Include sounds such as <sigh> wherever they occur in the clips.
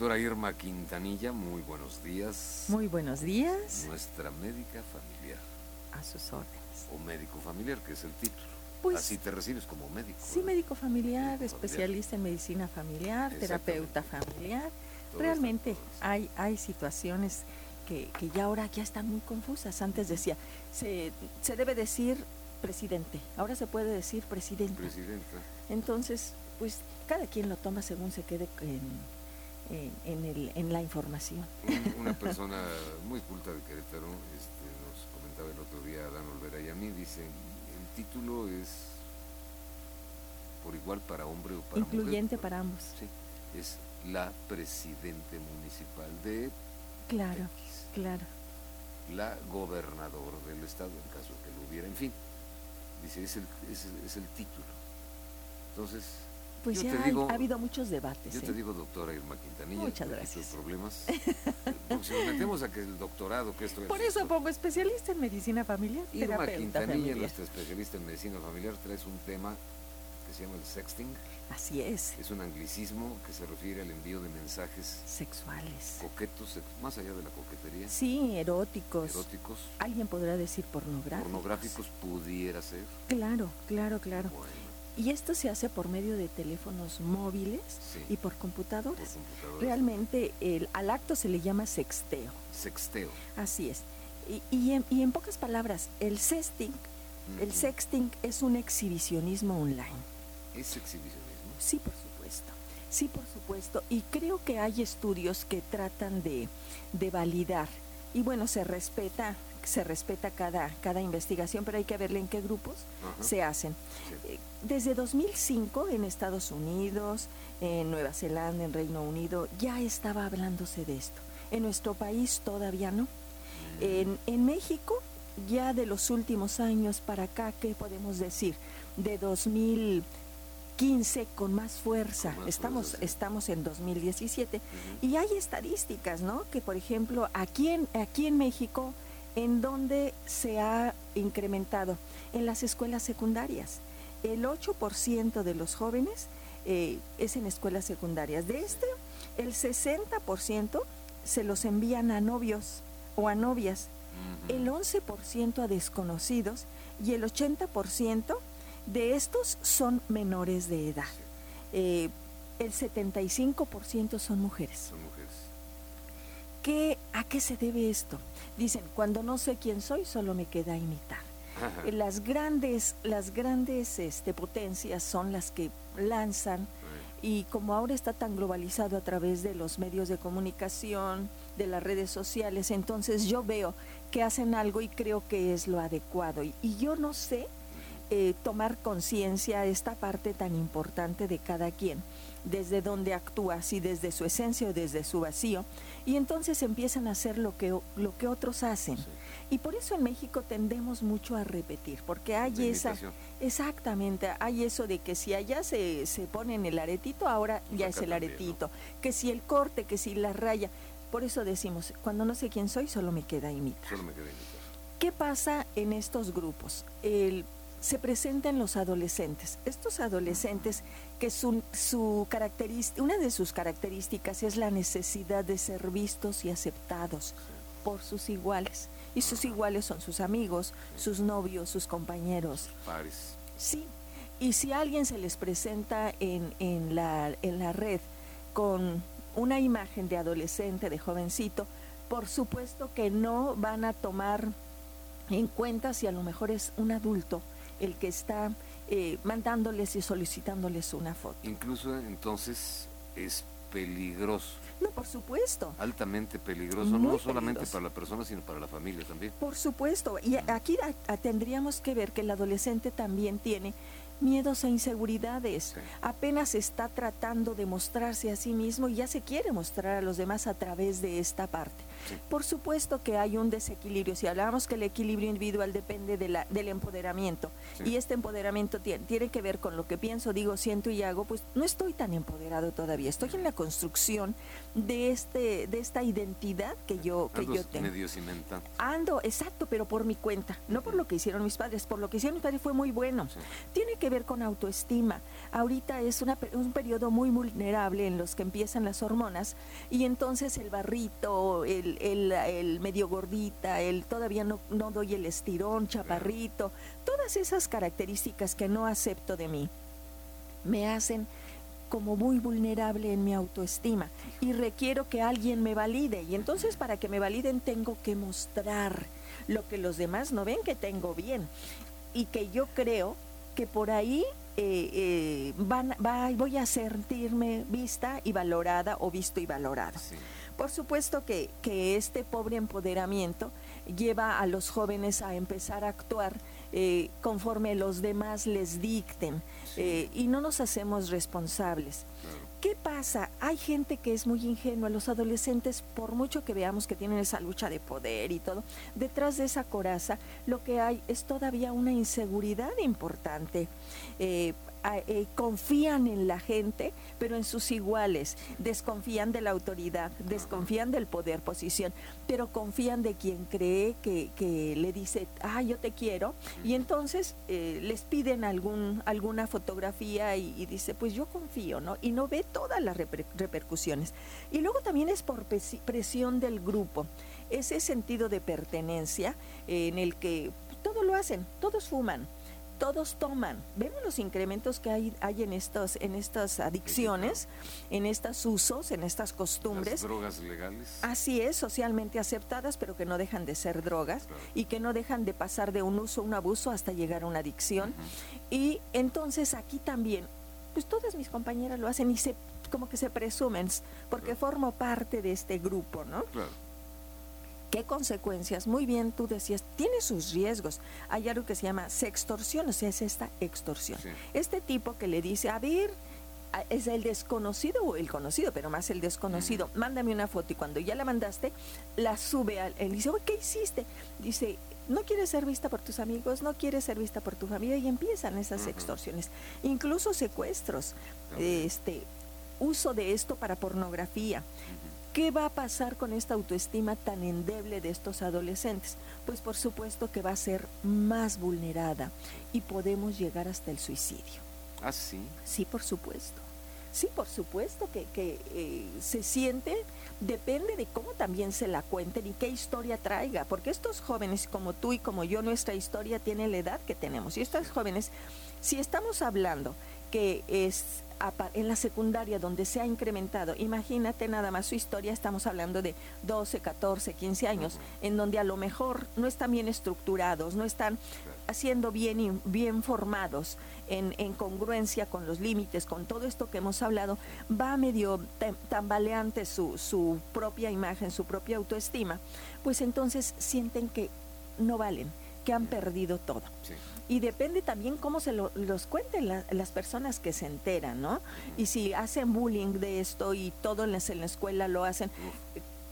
doctora Irma Quintanilla, muy buenos días. Muy buenos días. Nuestra médica familiar. A sus órdenes. O médico familiar, que es el título. Pues, Así te recibes como médico. Sí, médico familiar, especialista en medicina familiar, terapeuta familiar. Realmente hay, hay situaciones que, que, ya ahora ya están muy confusas. Antes decía, se, se debe decir presidente, ahora se puede decir presidenta. Presidenta. Entonces, pues cada quien lo toma según se quede en, en, el, en la información. Una <laughs> persona muy culta de Querétaro este, nos comentaba el otro día, Dan Olvera y a mí, dice, el título es por igual para hombre o para Incluyente para ambos. Sí, es la presidente municipal de... Claro, claro. La gobernador del estado, en caso que lo hubiera, en fin. Dice, es el, es, es el título. Entonces, pues ya ha habido muchos debates. Yo te ¿eh? digo, doctora Irma Quintanilla, muchas gracias. problemas. <laughs> si nos metemos a que el doctorado, que esto es. Por eso pongo especialista en medicina familiar. Irma Quintanilla, nuestra especialista en medicina familiar, traes un tema que se llama el sexting. Así es. Es un anglicismo que se refiere al envío de mensajes sexuales. Coquetos, más allá de la coquetería. Sí, eróticos. Eróticos. Alguien podrá decir pornográficos. Pornográficos pudiera ser. Claro, claro, claro. Bueno. Y esto se hace por medio de teléfonos móviles Sí. y por computadoras. Por computadoras. Realmente el, al acto se le llama sexteo. Sexteo. Así es. Y, y en, y en pocas palabras, el sexting, el sexting es un exhibicionismo online. Es exhibicionismo. Sí, por supuesto. Sí, por supuesto. Y creo que hay estudios que tratan de, de validar. Y bueno, se respeta, se respeta cada, cada investigación, pero hay que verle en qué grupos Ajá. se hacen. Sí. Eh, Desde 2005 en Estados Unidos, en Nueva Zelanda, en Reino Unido, ya estaba hablándose de esto. En nuestro país todavía no. En, en México, ya de los últimos años para acá, ¿qué podemos decir? De 2015 con más fuerza. Con más estamos, fuerza, sí. estamos en 2017. Ujú. Y hay estadísticas, ¿no? Que por ejemplo, aquí en, aquí en México, ¿en dónde se ha incrementado? En las escuelas secundarias. El 8% de los jóvenes eh, es en escuelas secundarias. De este, el 60% se los envían a novios o a novias, el 11% a desconocidos y el 80% de estos son menores de edad. Eh, el 75% son mujeres. Son mujeres. ¿Qué, ¿A qué se debe esto? Dicen, cuando no sé quién soy, solo me queda imitar. Ajá. Eh, Las grandes, las grandes este, potencias son las que lanzan y como ahora está tan globalizado a través de los medios de comunicación, de las redes sociales, entonces yo veo que hacen algo y creo que es lo adecuado. Y, y yo no sé eh, tomar conciencia esta parte tan importante de cada quien, desde donde actúa, si desde su esencia o desde su vacío, y entonces empiezan a hacer lo que, lo que otros hacen. Sí. Y por eso en México tendemos mucho a repetir, porque hay De esa... imitación. Exactamente, hay eso de que si allá se, se ponen el aretito, ahora ya es el también, aretito, que si el corte, que si la raya. Por eso decimos, cuando no sé quién soy, solo me queda imitar. Solo me quedé imitar. ¿Qué pasa en estos grupos? El- se presentan los adolescentes. Estos adolescentes que su, su característica, una de sus características es la necesidad de ser vistos y aceptados por sus iguales. Y sus iguales son sus amigos, sus novios, sus compañeros. Pares. Sí, y si alguien se les presenta en, en, la, en la red con una imagen de adolescente, de jovencito, por supuesto que no van a tomar en cuenta si a lo mejor es un adulto el que está eh, mandándoles y solicitándoles una foto. Incluso entonces es peligroso, No, por supuesto. altamente peligroso, Muy no solamente peligroso. para la persona, sino para la familia también. Por supuesto, y aquí a- a- tendríamos que ver que el adolescente también tiene miedos e inseguridades. Sí. Apenas está tratando de mostrarse a sí mismo y ya se quiere mostrar a los demás a través de esta parte. Por supuesto que hay un desequilibrio. Si hablábamos que el equilibrio individual depende de la, del empoderamiento y este empoderamiento tiene, tiene que ver con lo que pienso, digo, siento y hago, pues no estoy tan empoderado todavía. Estoy en la construcción de este de esta identidad que yo que yo tengo. Medio Ando, exacto, pero por mi cuenta, no por lo que hicieron mis padres, por lo que hicieron mis padres fue muy bueno. Tiene que ver con autoestima. Ahorita es una, un periodo muy vulnerable en los que empiezan las hormonas y entonces el barrito, el, el, medio gordita, el todavía no, no doy el estirón, chaparrito, todas esas características que no acepto de mí me hacen como muy vulnerable en mi autoestima y requiero que alguien me valide. Y entonces para que me validen tengo que mostrar lo que los demás no ven que tengo bien y que yo creo que por ahí eh, eh, van, va, voy a sentirme vista y valorada o visto y valorada. Por supuesto que, que este pobre empoderamiento lleva a los jóvenes a empezar a actuar eh, conforme los demás les dicten eh, y no nos hacemos responsables. ¿Qué pasa? Hay gente que es muy ingenua, los adolescentes, por mucho que veamos que tienen esa lucha de poder y todo, detrás de esa coraza lo que hay es todavía una inseguridad importante. Eh, eh, confían en la gente, pero en sus iguales, desconfían de la autoridad, desconfían del poder, posición, pero confían de quien cree que, que le dice, ah, yo te quiero, y entonces eh, les piden algún, alguna fotografía y, dice, pues yo confío, ¿no? Y no ve todas las repercusiones. Y luego también es por presión del grupo, ese sentido de pertenencia en el que todo lo hacen, todos fuman, todos toman. Vemos los incrementos que hay, hay en, estos, en estas adicciones, en estos usos, en estas costumbres. drogas legales. Así es, socialmente aceptadas, pero que no dejan de ser drogas y que no dejan de pasar de un uso a un abuso hasta llegar a una adicción. Y entonces aquí también, pues todas mis compañeras lo hacen y se como que se presumen, porque formo parte de este grupo, ¿no? Claro. ¿Qué consecuencias? Muy bien, tú decías, tiene sus riesgos. Hay algo que se llama sextorsión, o sea, es esta extorsión. Este tipo que le dice, a ver, es el desconocido o el conocido, pero más el desconocido, mándame una foto y cuando ya la mandaste, la sube al, él dice, ¿qué hiciste? Dice, no quieres ser vista por tus amigos, no quieres ser vista por tu familia y empiezan esas extorsiones, incluso secuestros, este uso de esto para pornografía. ¿Qué va a pasar con esta autoestima tan endeble de estos adolescentes? Pues por supuesto que va a ser más vulnerada y podemos llegar hasta el suicidio. ¿Ah, sí? Sí, por supuesto. Sí, por supuesto que, que eh, se siente, depende de cómo también se la cuenten y qué historia traiga, porque estos jóvenes como tú y como yo, nuestra historia tiene la edad que tenemos. Y estos jóvenes, si estamos hablando que es en la secundaria donde se ha incrementado, imagínate nada más su historia, estamos hablando de 12, 14, 15 años, en donde a lo mejor no están bien estructurados, no están haciendo bien, bien formados en, en congruencia con los límites, con todo esto que hemos hablado, va medio tambaleante su, su propia imagen, su propia autoestima, pues entonces sienten que no valen, que han perdido todo. Y depende también cómo se los cuenten las personas que se enteran, ¿no? Y si hacen bullying de esto y todo en la, en la escuela lo hacen,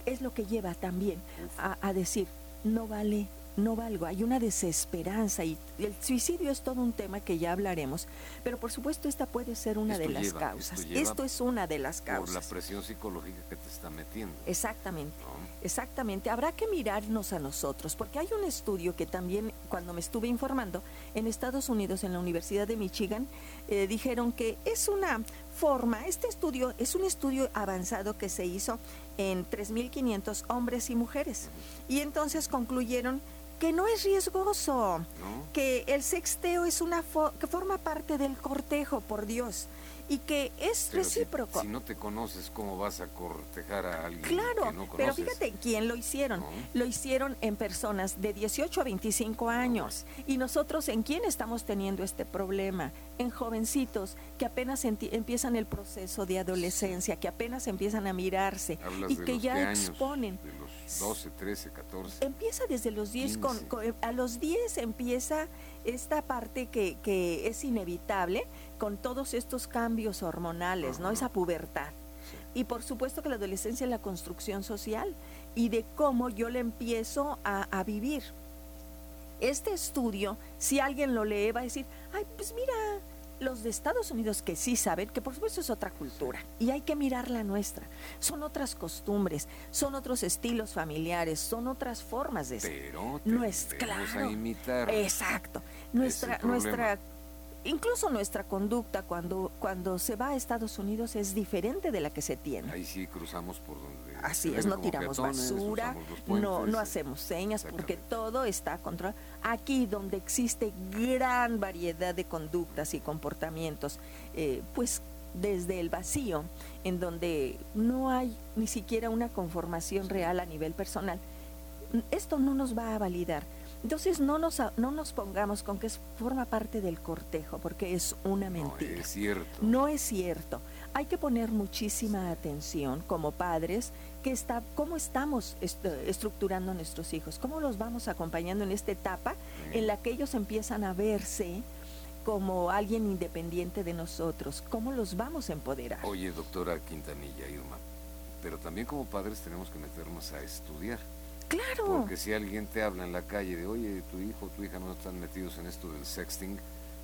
es lo que lleva también a, a decir, no vale no valgo, hay una desesperanza y el suicidio es todo un tema que ya hablaremos, pero por supuesto esta puede ser una de las causas. Esto, es una de las causas. Por la presión psicológica que te está metiendo. Exactamente. Exactamente, habrá que mirarnos a nosotros, porque hay un estudio que también, cuando me estuve informando, en Estados Unidos, en la Universidad de Michigan, eh, dijeron que es una forma, este estudio es un estudio avanzado que se hizo en 3.500 hombres y mujeres, y entonces concluyeron que no es riesgoso, que el sexteo es una que forma parte del cortejo, por Dios, y que es recíproco. Si, no te conoces, ¿cómo vas a cortejar a alguien claro, que no conoces? pero fíjate quién lo hicieron. Lo hicieron en personas de 18 a 25 años. Y nosotros, ¿en quién estamos teniendo este problema? En jovencitos que apenas empiezan el proceso de adolescencia, que apenas empiezan a mirarse y que ya exponen. 12, 13, 14. Empieza desde los 10, con, a los 10 empieza esta parte que, que, es inevitable con todos estos cambios hormonales, ¿no? Esa pubertad. Y por supuesto que la adolescencia es la construcción social y de cómo yo le empiezo a, a vivir. Este estudio, si alguien lo lee, va a decir, ay, pues mira, los de Estados Unidos que sí saben, que por supuesto es otra cultura y hay que mirar la nuestra. Son otras costumbres, son otros estilos familiares, son otras formas de ser. Pero no es claro. A imitar. Exacto. Nuestra nuestra incluso nuestra conducta cuando cuando se va a Estados Unidos es diferente de la que se tiene. Ahí sí cruzamos por donde Así es, no tiramos basura, no no hacemos señas porque todo está controlado. Aquí donde existe gran variedad de conductas y comportamientos, eh, pues desde el vacío, en donde no hay ni siquiera una conformación real a nivel personal, esto no nos va a validar. Entonces no nos, no nos pongamos con que forma parte del cortejo, porque es una mentira. No es cierto. No es cierto. Hay que poner muchísima atención como padres que está, cómo estamos estructurando a nuestros hijos, cómo los vamos acompañando en esta etapa en la que ellos empiezan a verse como alguien independiente de nosotros, cómo los vamos a empoderar. Oye, doctora Quintanilla, Irma, pero también como padres tenemos que meternos a estudiar. Claro. Porque si alguien te habla en la calle de, oye, tu hijo, tu hija no están metidos en esto del sexting,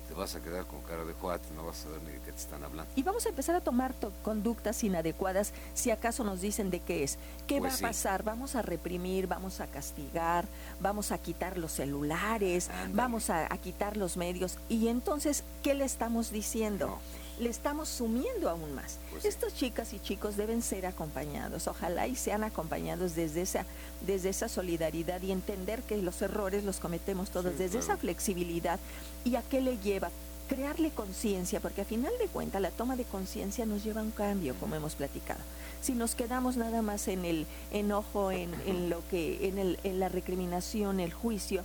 te vas a quedar con cara de cuate, no vas a saber ni de qué te están hablando. Y vamos a empezar a tomar conductas inadecuadas si acaso nos dicen de qué es. ¿Qué pues va a pasar? Vamos a reprimir, vamos a castigar, vamos a quitar los celulares, vamos a, quitar los medios. Y entonces, ¿qué le estamos diciendo? Le estamos sumiendo aún más. Pues Estas chicas y chicos deben ser acompañados, ojalá y sean acompañados desde esa, desde esa solidaridad y entender que los errores los cometemos todos, desde esa flexibilidad. ¿Y a qué le lleva? Crearle conciencia, porque a final de cuentas la toma de conciencia nos lleva a un cambio, como hemos platicado. Si nos quedamos nada más en el enojo, en, en lo que, en, el, en la recriminación, el juicio,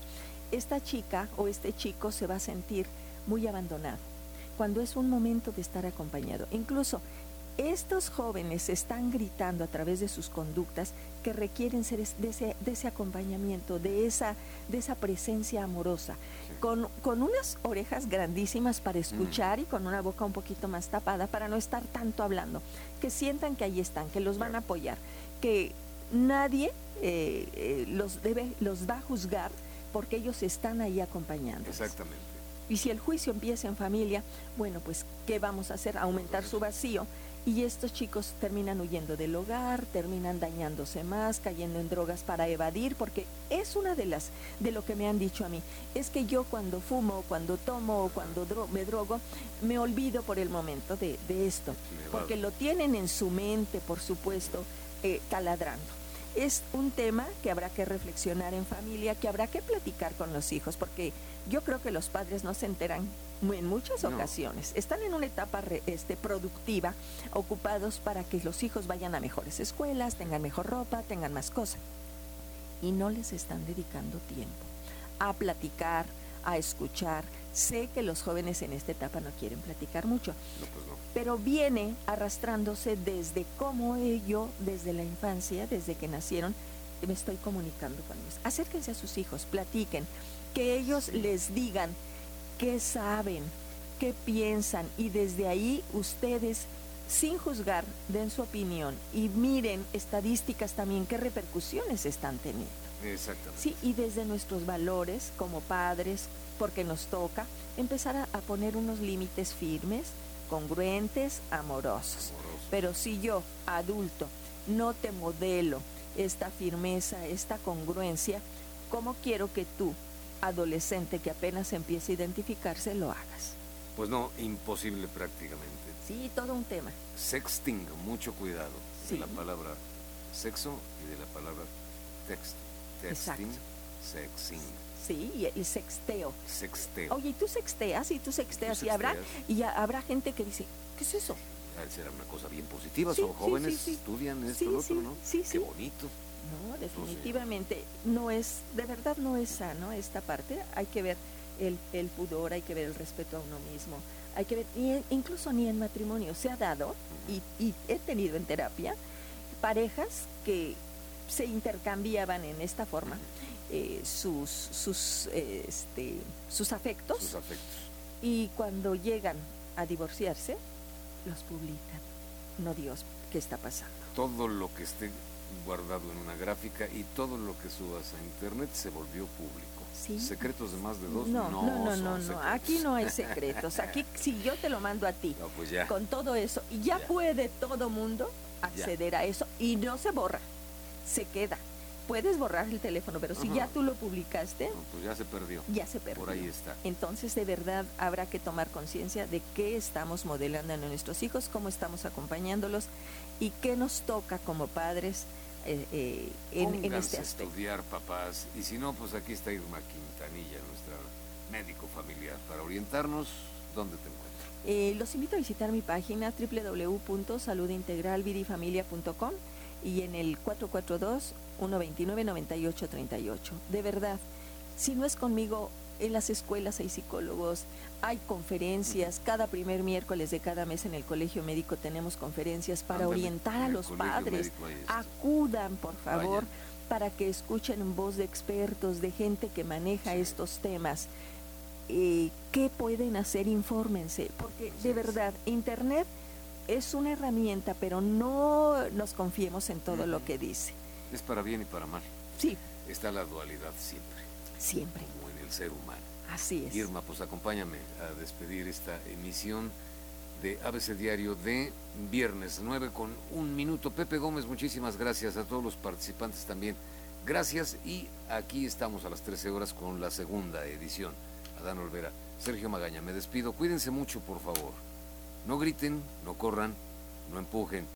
esta chica o este chico se va a sentir muy abandonado cuando es un momento de estar acompañado. Incluso estos jóvenes están gritando a través de sus conductas que requieren ser de ese, de ese acompañamiento, de esa, de esa presencia amorosa, con, con unas orejas grandísimas para escuchar y con una boca un poquito más tapada para no estar tanto hablando, que sientan que ahí están, que los van a apoyar, que nadie eh, eh, los, debe, los va a juzgar porque ellos están ahí acompañando. Exactamente. Y si el juicio empieza en familia, bueno, pues ¿qué vamos a hacer? Aumentar su vacío. Y estos chicos terminan huyendo del hogar, terminan dañándose más, cayendo en drogas para evadir, porque es una de las, de lo que me han dicho a mí, es que yo cuando fumo, cuando tomo, o cuando me drogo, me olvido por el momento de, esto, porque lo tienen en su mente, por supuesto, eh, taladrando es un tema que habrá que reflexionar en familia, que habrá que platicar con los hijos, porque yo creo que los padres no se enteran en muchas ocasiones. Están en una etapa este, productiva, ocupados para que los hijos vayan a mejores escuelas, tengan mejor ropa, tengan más cosas. Y no les están dedicando tiempo a platicar, a escuchar. Sé que los jóvenes en esta etapa no quieren platicar mucho, pues pero viene arrastrándose desde cómo yo, desde la infancia, desde que nacieron, me estoy comunicando con ellos. Acérquense a sus hijos, platiquen, que ellos les digan qué saben, qué piensan y desde ahí ustedes sin juzgar den su opinión y miren estadísticas también qué repercusiones están teniendo. Exactamente. Sí, y desde nuestros valores como padres, porque nos toca empezar a, poner unos límites firmes, congruentes, amorosos. Pero si yo, adulto, no te modelo esta firmeza, esta congruencia, ¿cómo quiero que tú, adolescente que apenas empieza a identificarse, lo hagas? Pues no, imposible prácticamente. Sí, todo un tema. Sexting, mucho cuidado de la palabra sexo y de la palabra texto. Texting, sexting. Sí, y el sexteo. Sexteo. Oye, ¿y tú sexteas y tú sexteas, y habrá y habrá gente que dice, ¿qué es eso? Será una cosa bien positiva, son jóvenes, estudian esto, lo otro, ¿no? Sí, Qué bonito. No, definitivamente no es, de verdad no es sano esta parte. Hay que ver el, el pudor, hay que ver el respeto a uno mismo, hay que ver, incluso ni en matrimonio se ha dado, y, y he tenido en terapia, parejas que se intercambiaban en esta forma eh, sus, sus, eh, este, sus afectos. Sus afectos. Y cuando llegan a divorciarse, los publican. No Dios, ¿qué está pasando? Todo lo que esté guardado en una gráfica y todo lo que subas a internet se volvió público. ¿Secretos de más de dos? No, no, no, no, no, aquí no hay <laughs> secretos. Aquí si yo te lo mando a ti pues con todo eso, y ya, puede todo mundo acceder a eso y no se borra, se queda. Puedes borrar el teléfono, pero si ya tú lo publicaste, pues ya se perdió. Ya se perdió. Por ahí está. Entonces, de verdad, habrá que tomar conciencia de qué estamos modelando en nuestros hijos, cómo estamos acompañándolos y qué nos toca como padres eh, eh, en, en, este aspecto. estudiar, papás. Y si no, pues aquí está Irma Quintanilla, nuestra médico familiar, para orientarnos. ¿Dónde te encuentro? Eh, los invito a visitar mi página www.saludintegralvidifamilia.com y en el 442-129-9838. De verdad, si no es conmigo, en las escuelas hay psicólogos, hay conferencias, cada primer miércoles de cada mes en el colegio médico tenemos conferencias para orientar a los padres. Acudan, por favor, para que escuchen en voz de expertos, de gente que maneja estos temas. Eh, ¿Qué pueden hacer? Infórmense, porque de verdad, Internet es una herramienta, pero no nos confiemos en todo lo que dice. Es para bien y para mal. Sí. Está la dualidad siempre. Siempre. Como en el ser humano. Así es. Irma, pues acompáñame a despedir esta emisión de ABC Diario de viernes 9 con un minuto. Pepe Gómez, muchísimas gracias a todos los participantes también. Gracias y aquí estamos a las 13 horas con la segunda edición. Adán Olvera, Sergio Magaña, me despido. Cuídense mucho, por favor. No griten, no corran, no empujen.